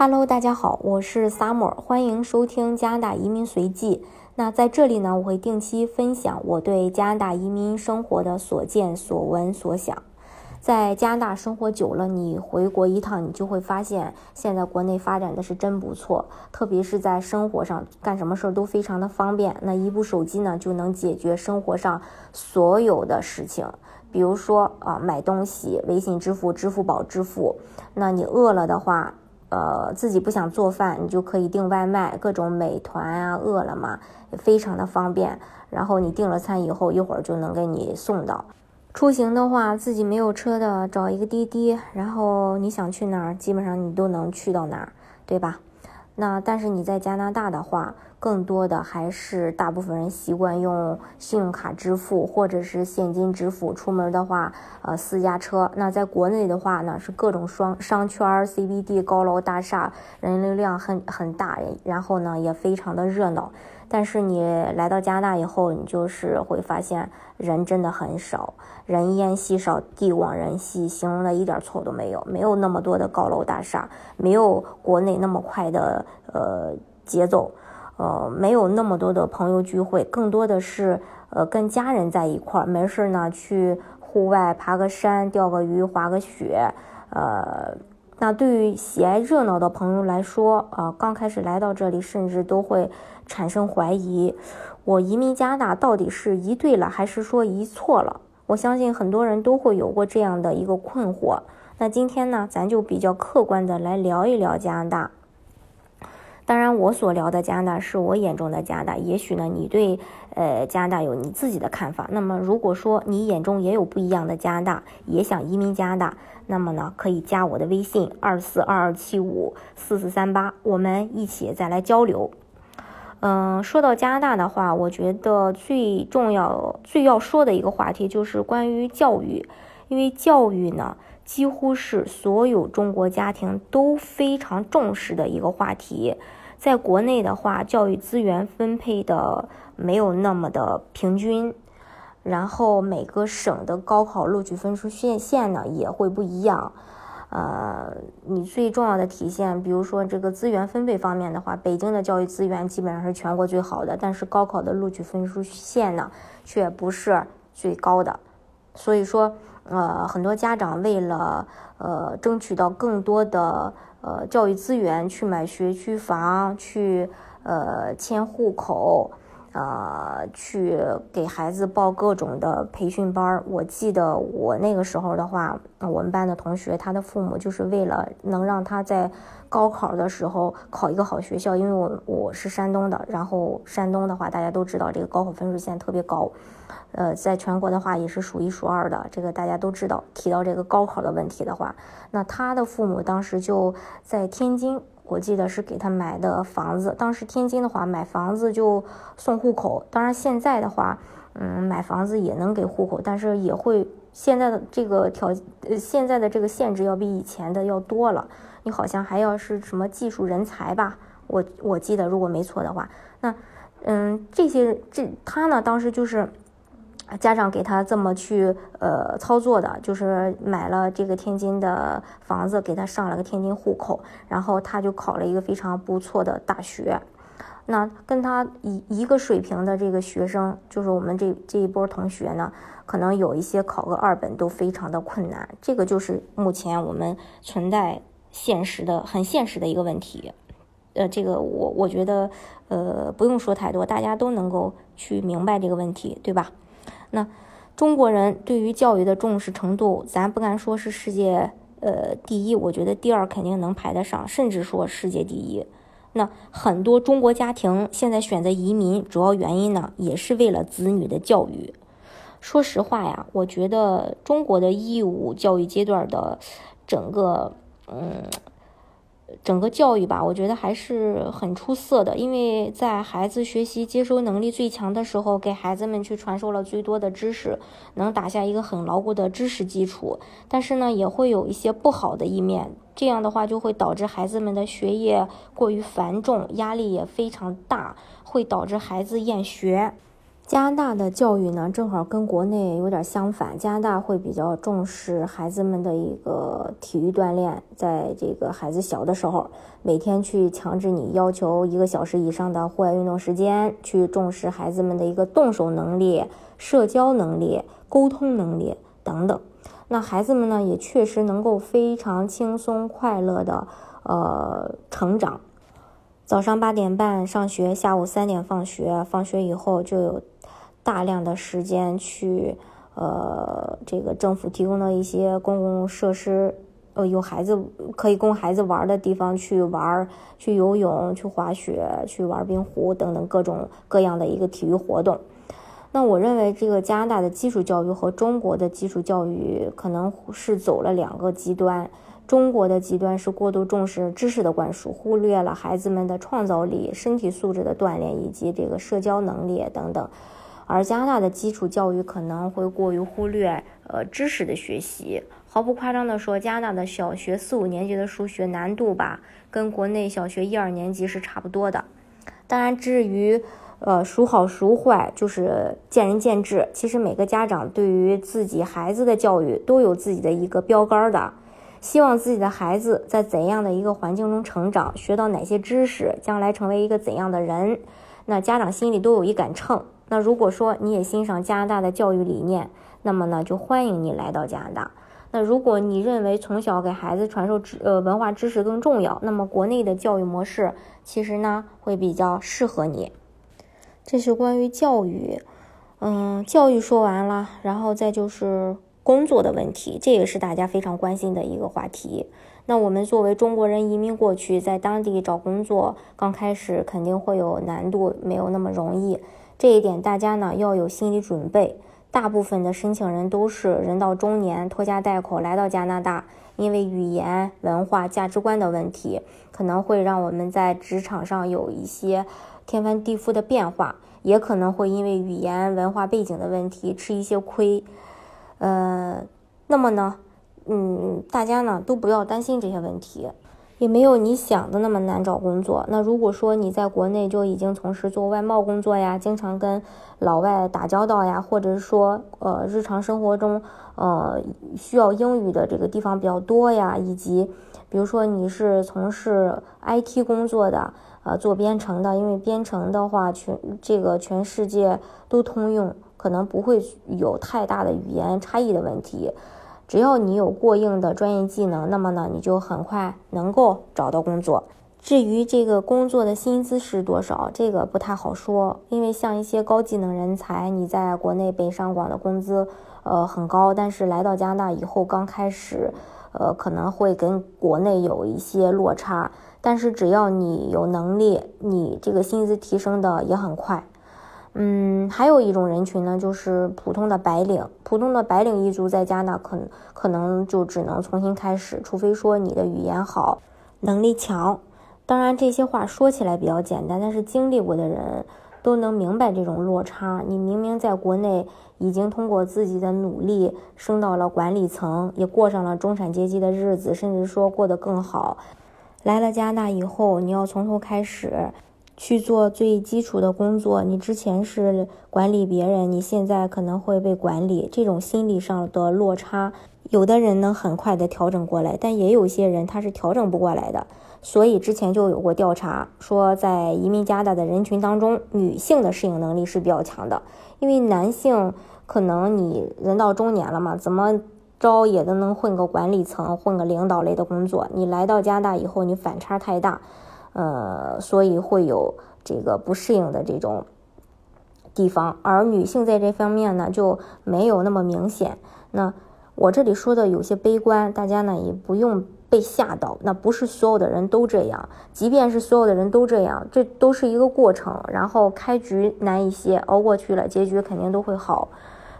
Hello，大家好，我是 Summer，欢迎收听加拿大移民随记。那在这里呢，我会定期分享我对加拿大移民生活的所见所闻所想。在加拿大生活久了，你回国一趟，你就会发现现在国内发展的是真不错，特别是在生活上，干什么事儿都非常的方便。那一部手机呢，就能解决生活上所有的事情，比如说啊，买东西，微信支付、支付宝支付。那你饿了的话。呃，自己不想做饭，你就可以订外卖，各种美团啊、饿了么，也非常的方便。然后你订了餐以后，一会儿就能给你送到。出行的话，自己没有车的，找一个滴滴，然后你想去哪儿，基本上你都能去到哪儿，对吧？那但是你在加拿大的话，更多的还是大部分人习惯用信用卡支付或者是现金支付。出门的话，呃，私家车。那在国内的话呢，是各种商商圈、CBD 高楼大厦，人流量很很大，然后呢也非常的热闹。但是你来到加拿大以后，你就是会发现人真的很少，人烟稀少，地广人稀，形容的一点错都没有。没有那么多的高楼大厦，没有国内那么快的呃节奏，呃，没有那么多的朋友聚会，更多的是呃跟家人在一块儿，没事呢去户外爬个山、钓个鱼、滑个雪，呃。那对于喜爱热闹的朋友来说，啊，刚开始来到这里，甚至都会产生怀疑：我移民加拿大到底是移对了，还是说移错了？我相信很多人都会有过这样的一个困惑。那今天呢，咱就比较客观的来聊一聊加拿大。当然，我所聊的加拿大是我眼中的加拿大。也许呢，你对呃加拿大有你自己的看法。那么，如果说你眼中也有不一样的加拿大，也想移民加拿大，那么呢，可以加我的微信二四二二七五四四三八，我们一起再来交流。嗯，说到加拿大的话，我觉得最重要、最要说的一个话题就是关于教育，因为教育呢。几乎是所有中国家庭都非常重视的一个话题。在国内的话，教育资源分配的没有那么的平均，然后每个省的高考录取分数线线呢也会不一样。呃，你最重要的体现，比如说这个资源分配方面的话，北京的教育资源基本上是全国最好的，但是高考的录取分数线呢却不是最高的，所以说。呃，很多家长为了呃争取到更多的呃教育资源，去买学区房，去呃迁户口，呃，去给孩子报各种的培训班儿我记得我那个时候的话，我们班的同学，他的父母就是为了能让他在高考的时候考一个好学校，因为我我是山东的，然后山东的话，大家都知道这个高考分数线特别高。呃，在全国的话也是数一数二的，这个大家都知道。提到这个高考的问题的话，那他的父母当时就在天津，我记得是给他买的房子。当时天津的话，买房子就送户口。当然现在的话，嗯，买房子也能给户口，但是也会现在的这个条，呃，现在的这个限制要比以前的要多了。你好像还要是什么技术人才吧？我我记得如果没错的话，那嗯，这些这他呢，当时就是。家长给他这么去呃操作的，就是买了这个天津的房子，给他上了个天津户口，然后他就考了一个非常不错的大学。那跟他一一个水平的这个学生，就是我们这这一波同学呢，可能有一些考个二本都非常的困难。这个就是目前我们存在现实的很现实的一个问题。呃，这个我我觉得呃不用说太多，大家都能够去明白这个问题，对吧？那中国人对于教育的重视程度，咱不敢说是世界呃第一，我觉得第二肯定能排得上，甚至说世界第一。那很多中国家庭现在选择移民，主要原因呢，也是为了子女的教育。说实话呀，我觉得中国的义务教育阶段的整个嗯。整个教育吧，我觉得还是很出色的，因为在孩子学习接收能力最强的时候，给孩子们去传授了最多的知识，能打下一个很牢固的知识基础。但是呢，也会有一些不好的一面，这样的话就会导致孩子们的学业过于繁重，压力也非常大，会导致孩子厌学。加拿大的教育呢，正好跟国内有点相反。加拿大会比较重视孩子们的一个体育锻炼，在这个孩子小的时候，每天去强制你要求一个小时以上的户外运动时间，去重视孩子们的一个动手能力、社交能力、沟通能力等等。那孩子们呢，也确实能够非常轻松快乐的呃成长。早上八点半上学，下午三点放学，放学以后就有。大量的时间去，呃，这个政府提供的一些公共设施，呃，有孩子可以供孩子玩的地方去玩，去游泳、去滑雪、去玩冰壶等等各种各样的一个体育活动。那我认为这个加拿大的基础教育和中国的基础教育可能是走了两个极端。中国的极端是过度重视知识的灌输，忽略了孩子们的创造力、身体素质的锻炼以及这个社交能力等等。而加拿大的基础教育可能会过于忽略呃知识的学习，毫不夸张地说，加拿大的小学四五年级的数学难度吧，跟国内小学一二年级是差不多的。当然，至于呃孰好孰坏，就是见仁见智。其实每个家长对于自己孩子的教育都有自己的一个标杆的，希望自己的孩子在怎样的一个环境中成长，学到哪些知识，将来成为一个怎样的人，那家长心里都有一杆秤。那如果说你也欣赏加拿大的教育理念，那么呢就欢迎你来到加拿大。那如果你认为从小给孩子传授知呃文化知识更重要，那么国内的教育模式其实呢会比较适合你。这是关于教育，嗯，教育说完了，然后再就是工作的问题，这也是大家非常关心的一个话题。那我们作为中国人移民过去，在当地找工作，刚开始肯定会有难度，没有那么容易。这一点大家呢要有心理准备。大部分的申请人都是人到中年，拖家带口来到加拿大，因为语言、文化、价值观的问题，可能会让我们在职场上有一些天翻地覆的变化，也可能会因为语言、文化背景的问题吃一些亏。呃，那么呢，嗯，大家呢都不要担心这些问题。也没有你想的那么难找工作。那如果说你在国内就已经从事做外贸工作呀，经常跟老外打交道呀，或者是说呃日常生活中呃需要英语的这个地方比较多呀，以及比如说你是从事 IT 工作的，呃做编程的，因为编程的话全这个全世界都通用，可能不会有太大的语言差异的问题。只要你有过硬的专业技能，那么呢，你就很快能够找到工作。至于这个工作的薪资是多少，这个不太好说，因为像一些高技能人才，你在国内北上广的工资，呃，很高，但是来到加拿大以后，刚开始，呃，可能会跟国内有一些落差。但是只要你有能力，你这个薪资提升的也很快。嗯，还有一种人群呢，就是普通的白领。普通的白领一族在加拿大可可能就只能重新开始，除非说你的语言好，能力强。当然这些话说起来比较简单，但是经历过的人都能明白这种落差。你明明在国内已经通过自己的努力升到了管理层，也过上了中产阶级的日子，甚至说过得更好。来了加拿大以后，你要从头开始。去做最基础的工作，你之前是管理别人，你现在可能会被管理，这种心理上的落差，有的人能很快的调整过来，但也有些人他是调整不过来的。所以之前就有过调查说，在移民加拿大的人群当中，女性的适应能力是比较强的，因为男性可能你人到中年了嘛，怎么着也都能混个管理层，混个领导类的工作，你来到加拿大以后，你反差太大。呃，所以会有这个不适应的这种地方，而女性在这方面呢就没有那么明显。那我这里说的有些悲观，大家呢也不用被吓到。那不是所有的人都这样，即便是所有的人都这样，这都是一个过程。然后开局难一些，熬过去了，结局肯定都会好。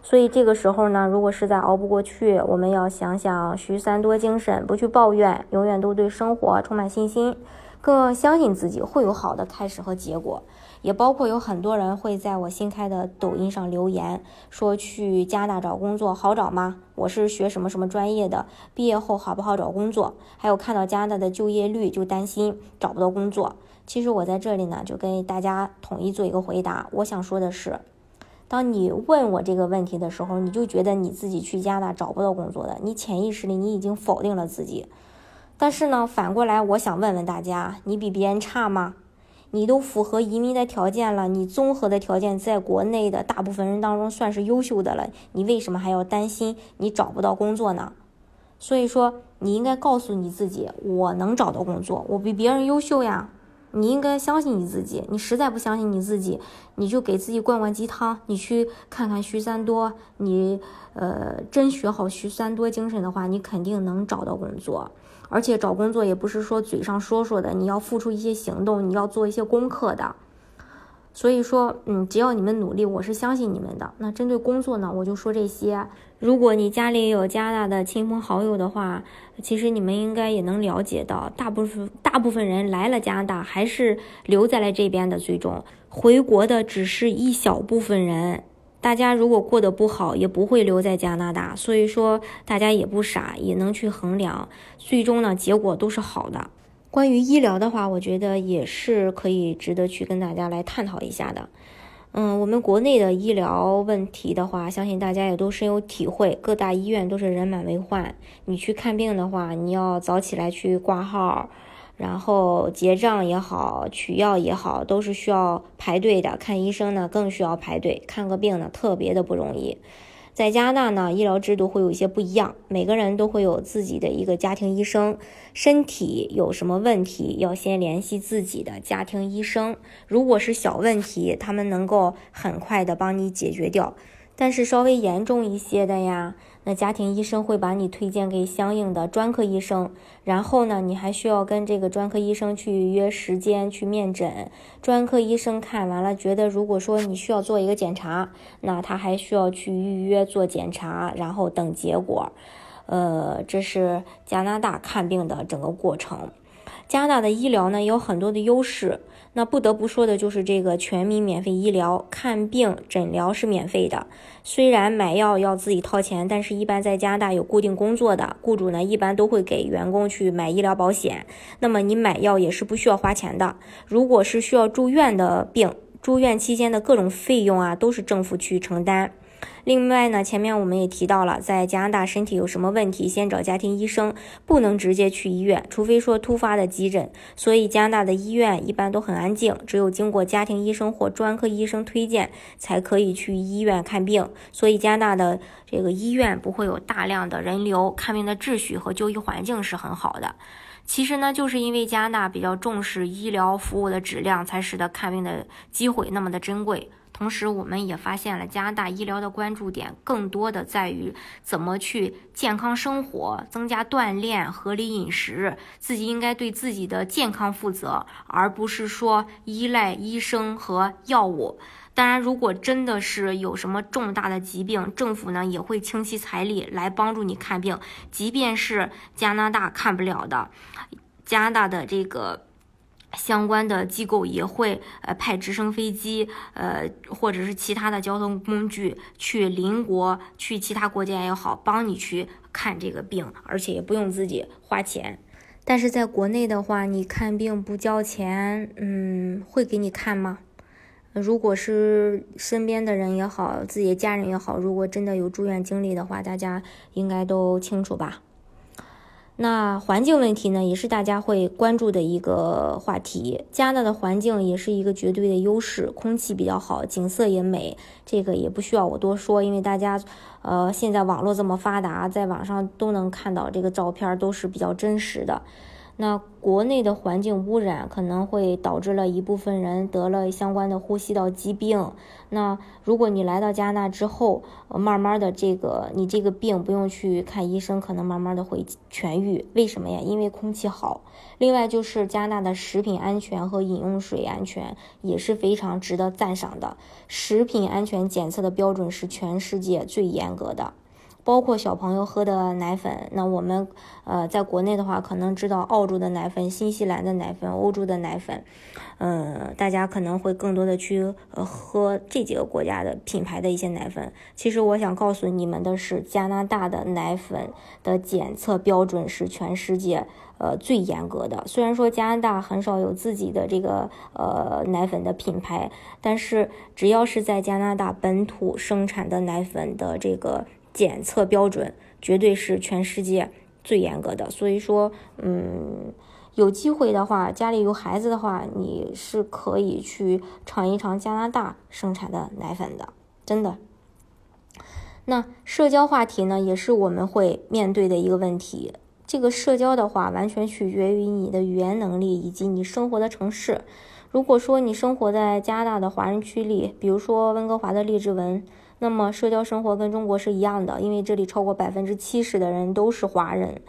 所以这个时候呢，如果实在熬不过去，我们要想想徐三多精神，不去抱怨，永远都对生活充满信心。更相信自己会有好的开始和结果，也包括有很多人会在我新开的抖音上留言，说去加拿大找工作好找吗？我是学什么什么专业的，毕业后好不好找工作？还有看到加拿大的就业率就担心找不到工作。其实我在这里呢，就跟大家统一做一个回答。我想说的是，当你问我这个问题的时候，你就觉得你自己去加拿大找不到工作的，你潜意识里你已经否定了自己。但是呢，反过来，我想问问大家，你比别人差吗？你都符合移民的条件了，你综合的条件在国内的大部分人当中算是优秀的了，你为什么还要担心你找不到工作呢？所以说，你应该告诉你自己，我能找到工作，我比别人优秀呀。你应该相信你自己，你实在不相信你自己，你就给自己灌灌鸡汤，你去看看徐三多，你呃真学好徐三多精神的话，你肯定能找到工作。而且找工作也不是说嘴上说说的，你要付出一些行动，你要做一些功课的。所以说，嗯，只要你们努力，我是相信你们的。那针对工作呢，我就说这些。如果你家里有加拿大的亲朋好友的话，其实你们应该也能了解到，大部分大部分人来了加拿大，还是留在了这边的。最终回国的只是一小部分人。大家如果过得不好，也不会留在加拿大。所以说，大家也不傻，也能去衡量。最终呢，结果都是好的。关于医疗的话，我觉得也是可以值得去跟大家来探讨一下的。嗯，我们国内的医疗问题的话，相信大家也都深有体会。各大医院都是人满为患，你去看病的话，你要早起来去挂号，然后结账也好，取药也好，都是需要排队的。看医生呢，更需要排队，看个病呢，特别的不容易。在加拿大呢，医疗制度会有一些不一样，每个人都会有自己的一个家庭医生。身体有什么问题，要先联系自己的家庭医生。如果是小问题，他们能够很快的帮你解决掉。但是稍微严重一些的呀。那家庭医生会把你推荐给相应的专科医生，然后呢，你还需要跟这个专科医生去约时间去面诊。专科医生看完了，觉得如果说你需要做一个检查，那他还需要去预约做检查，然后等结果。呃，这是加拿大看病的整个过程。加拿大的医疗呢有很多的优势，那不得不说的就是这个全民免费医疗，看病诊疗是免费的。虽然买药要自己掏钱，但是一般在加拿大有固定工作的雇主呢，一般都会给员工去买医疗保险。那么你买药也是不需要花钱的。如果是需要住院的病，住院期间的各种费用啊，都是政府去承担。另外呢，前面我们也提到了，在加拿大身体有什么问题，先找家庭医生，不能直接去医院，除非说突发的急诊。所以加拿大的医院一般都很安静，只有经过家庭医生或专科医生推荐，才可以去医院看病。所以加拿大的这个医院不会有大量的人流，看病的秩序和就医环境是很好的。其实呢，就是因为加拿大比较重视医疗服务的质量，才使得看病的机会那么的珍贵。同时，我们也发现了加拿大医疗的关注点更多的在于怎么去健康生活、增加锻炼、合理饮食，自己应该对自己的健康负责，而不是说依赖医生和药物。当然，如果真的是有什么重大的疾病，政府呢也会倾其财力来帮助你看病，即便是加拿大看不了的，加拿大的这个。相关的机构也会呃派直升飞机，呃或者是其他的交通工具去邻国、去其他国家也好，帮你去看这个病，而且也不用自己花钱。但是在国内的话，你看病不交钱，嗯，会给你看吗？如果是身边的人也好，自己的家人也好，如果真的有住院经历的话，大家应该都清楚吧？那环境问题呢，也是大家会关注的一个话题。加拿大的环境也是一个绝对的优势，空气比较好，景色也美，这个也不需要我多说，因为大家，呃，现在网络这么发达，在网上都能看到这个照片，都是比较真实的。那国内的环境污染可能会导致了一部分人得了相关的呼吸道疾病。那如果你来到加拿大之后，慢慢的这个你这个病不用去看医生，可能慢慢的会痊愈。为什么呀？因为空气好。另外就是加拿大的食品安全和饮用水安全也是非常值得赞赏的。食品安全检测的标准是全世界最严格的。包括小朋友喝的奶粉，那我们呃在国内的话，可能知道澳洲的奶粉、新西兰的奶粉、欧洲的奶粉，嗯，大家可能会更多的去呃喝这几个国家的品牌的一些奶粉。其实我想告诉你们的是，加拿大的奶粉的检测标准是全世界呃最严格的。虽然说加拿大很少有自己的这个呃奶粉的品牌，但是只要是在加拿大本土生产的奶粉的这个检测标准，绝对是全世界最严格的。所以说，嗯。有机会的话，家里有孩子的话，你是可以去尝一尝加拿大生产的奶粉的，真的。那社交话题呢，也是我们会面对的一个问题。这个社交的话，完全取决于你的语言能力以及你生活的城市。如果说你生活在加拿大的华人区里，比如说温哥华的列治文，那么社交生活跟中国是一样的，因为这里超过百分之七十的人都是华人。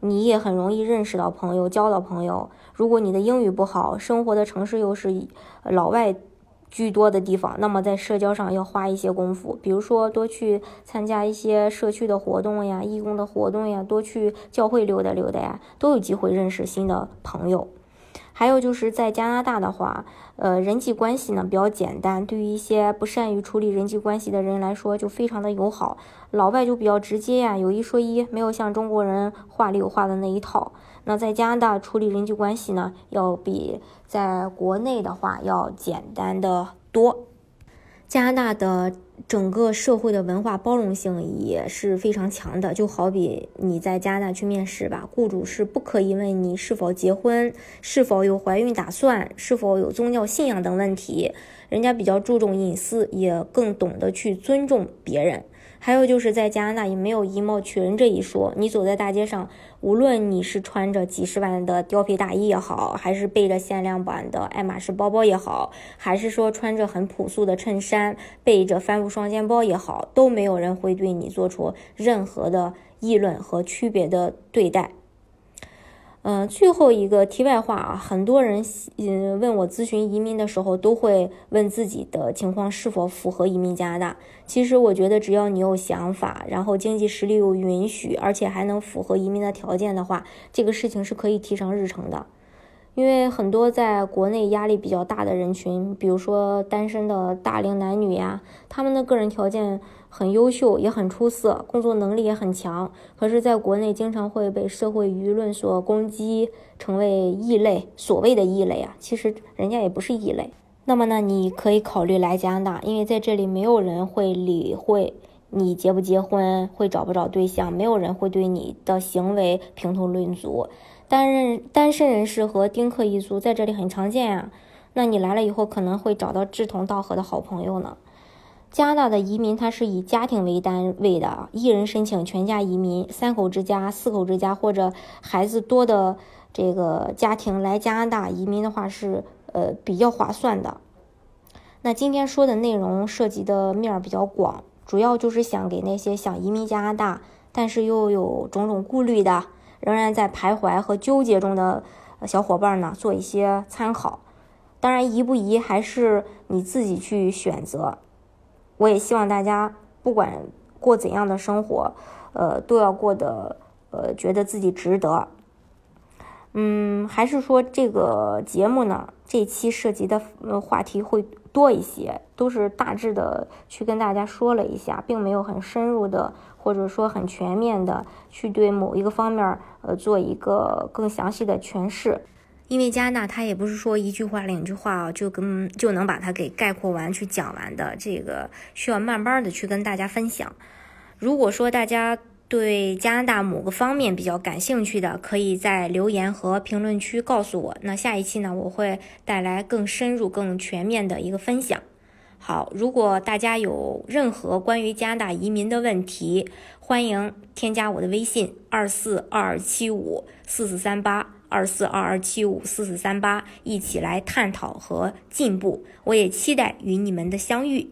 你也很容易认识到朋友，交到朋友。如果你的英语不好，生活的城市又是老外居多的地方，那么在社交上要花一些功夫。比如说，多去参加一些社区的活动呀、义工的活动呀，多去教会溜达溜达呀，都有机会认识新的朋友。还有就是在加拿大的话，呃，人际关系呢比较简单，对于一些不善于处理人际关系的人来说，就非常的友好。老外就比较直接呀，有一说一，没有像中国人话里有话的那一套。那在加拿大处理人际关系呢，要比在国内的话要简单的多。加拿大的整个社会的文化包容性也是非常强的，就好比你在加拿大去面试吧，雇主是不可以问你是否结婚、是否有怀孕打算、是否有宗教信仰等问题，人家比较注重隐私，也更懂得去尊重别人。还有就是在加拿大也没有以貌取人这一说，你走在大街上，无论你是穿着几十万的貂皮大衣也好，还是背着限量版的爱马仕包包也好，还是说穿着很朴素的衬衫，背着帆布双肩包也好，都没有人会对你做出任何的议论和区别的对待。嗯，最后一个题外话啊，很多人嗯问我咨询移民的时候，都会问自己的情况是否符合移民加拿大。其实我觉得，只要你有想法，然后经济实力又允许，而且还能符合移民的条件的话，这个事情是可以提上日程的。因为很多在国内压力比较大的人群，比如说单身的大龄男女呀，他们的个人条件很优秀，也很出色，工作能力也很强，可是在国内经常会被社会舆论所攻击，成为异类。所谓的异类啊，其实人家也不是异类。那么呢，你可以考虑来加拿大，因为在这里没有人会理会你结不结婚，会找不找对象，没有人会对你的行为评头论足。单人单身人士和丁克一族在这里很常见呀，那你来了以后可能会找到志同道合的好朋友呢。加拿大的移民它是以家庭为单位的，一人申请全家移民，三口之家、四口之家或者孩子多的这个家庭来加拿大移民的话是呃比较划算的。那今天说的内容涉及的面儿比较广，主要就是想给那些想移民加拿大但是又有种种顾虑的。仍然在徘徊和纠结中的小伙伴呢，做一些参考。当然，移不移还是你自己去选择。我也希望大家不管过怎样的生活，呃，都要过得呃觉得自己值得。嗯，还是说这个节目呢，这期涉及的呃话题会多一些，都是大致的去跟大家说了一下，并没有很深入的。或者说很全面的去对某一个方面呃做一个更详细的诠释，因为加拿大它也不是说一句话两句话啊就跟就能把它给概括完去讲完的，这个需要慢慢的去跟大家分享。如果说大家对加拿大某个方面比较感兴趣的，可以在留言和评论区告诉我。那下一期呢，我会带来更深入、更全面的一个分享。好，如果大家有任何关于加拿大移民的问题，欢迎添加我的微信二四二二七五四四三八二四二二七五四四三八，一起来探讨和进步。我也期待与你们的相遇。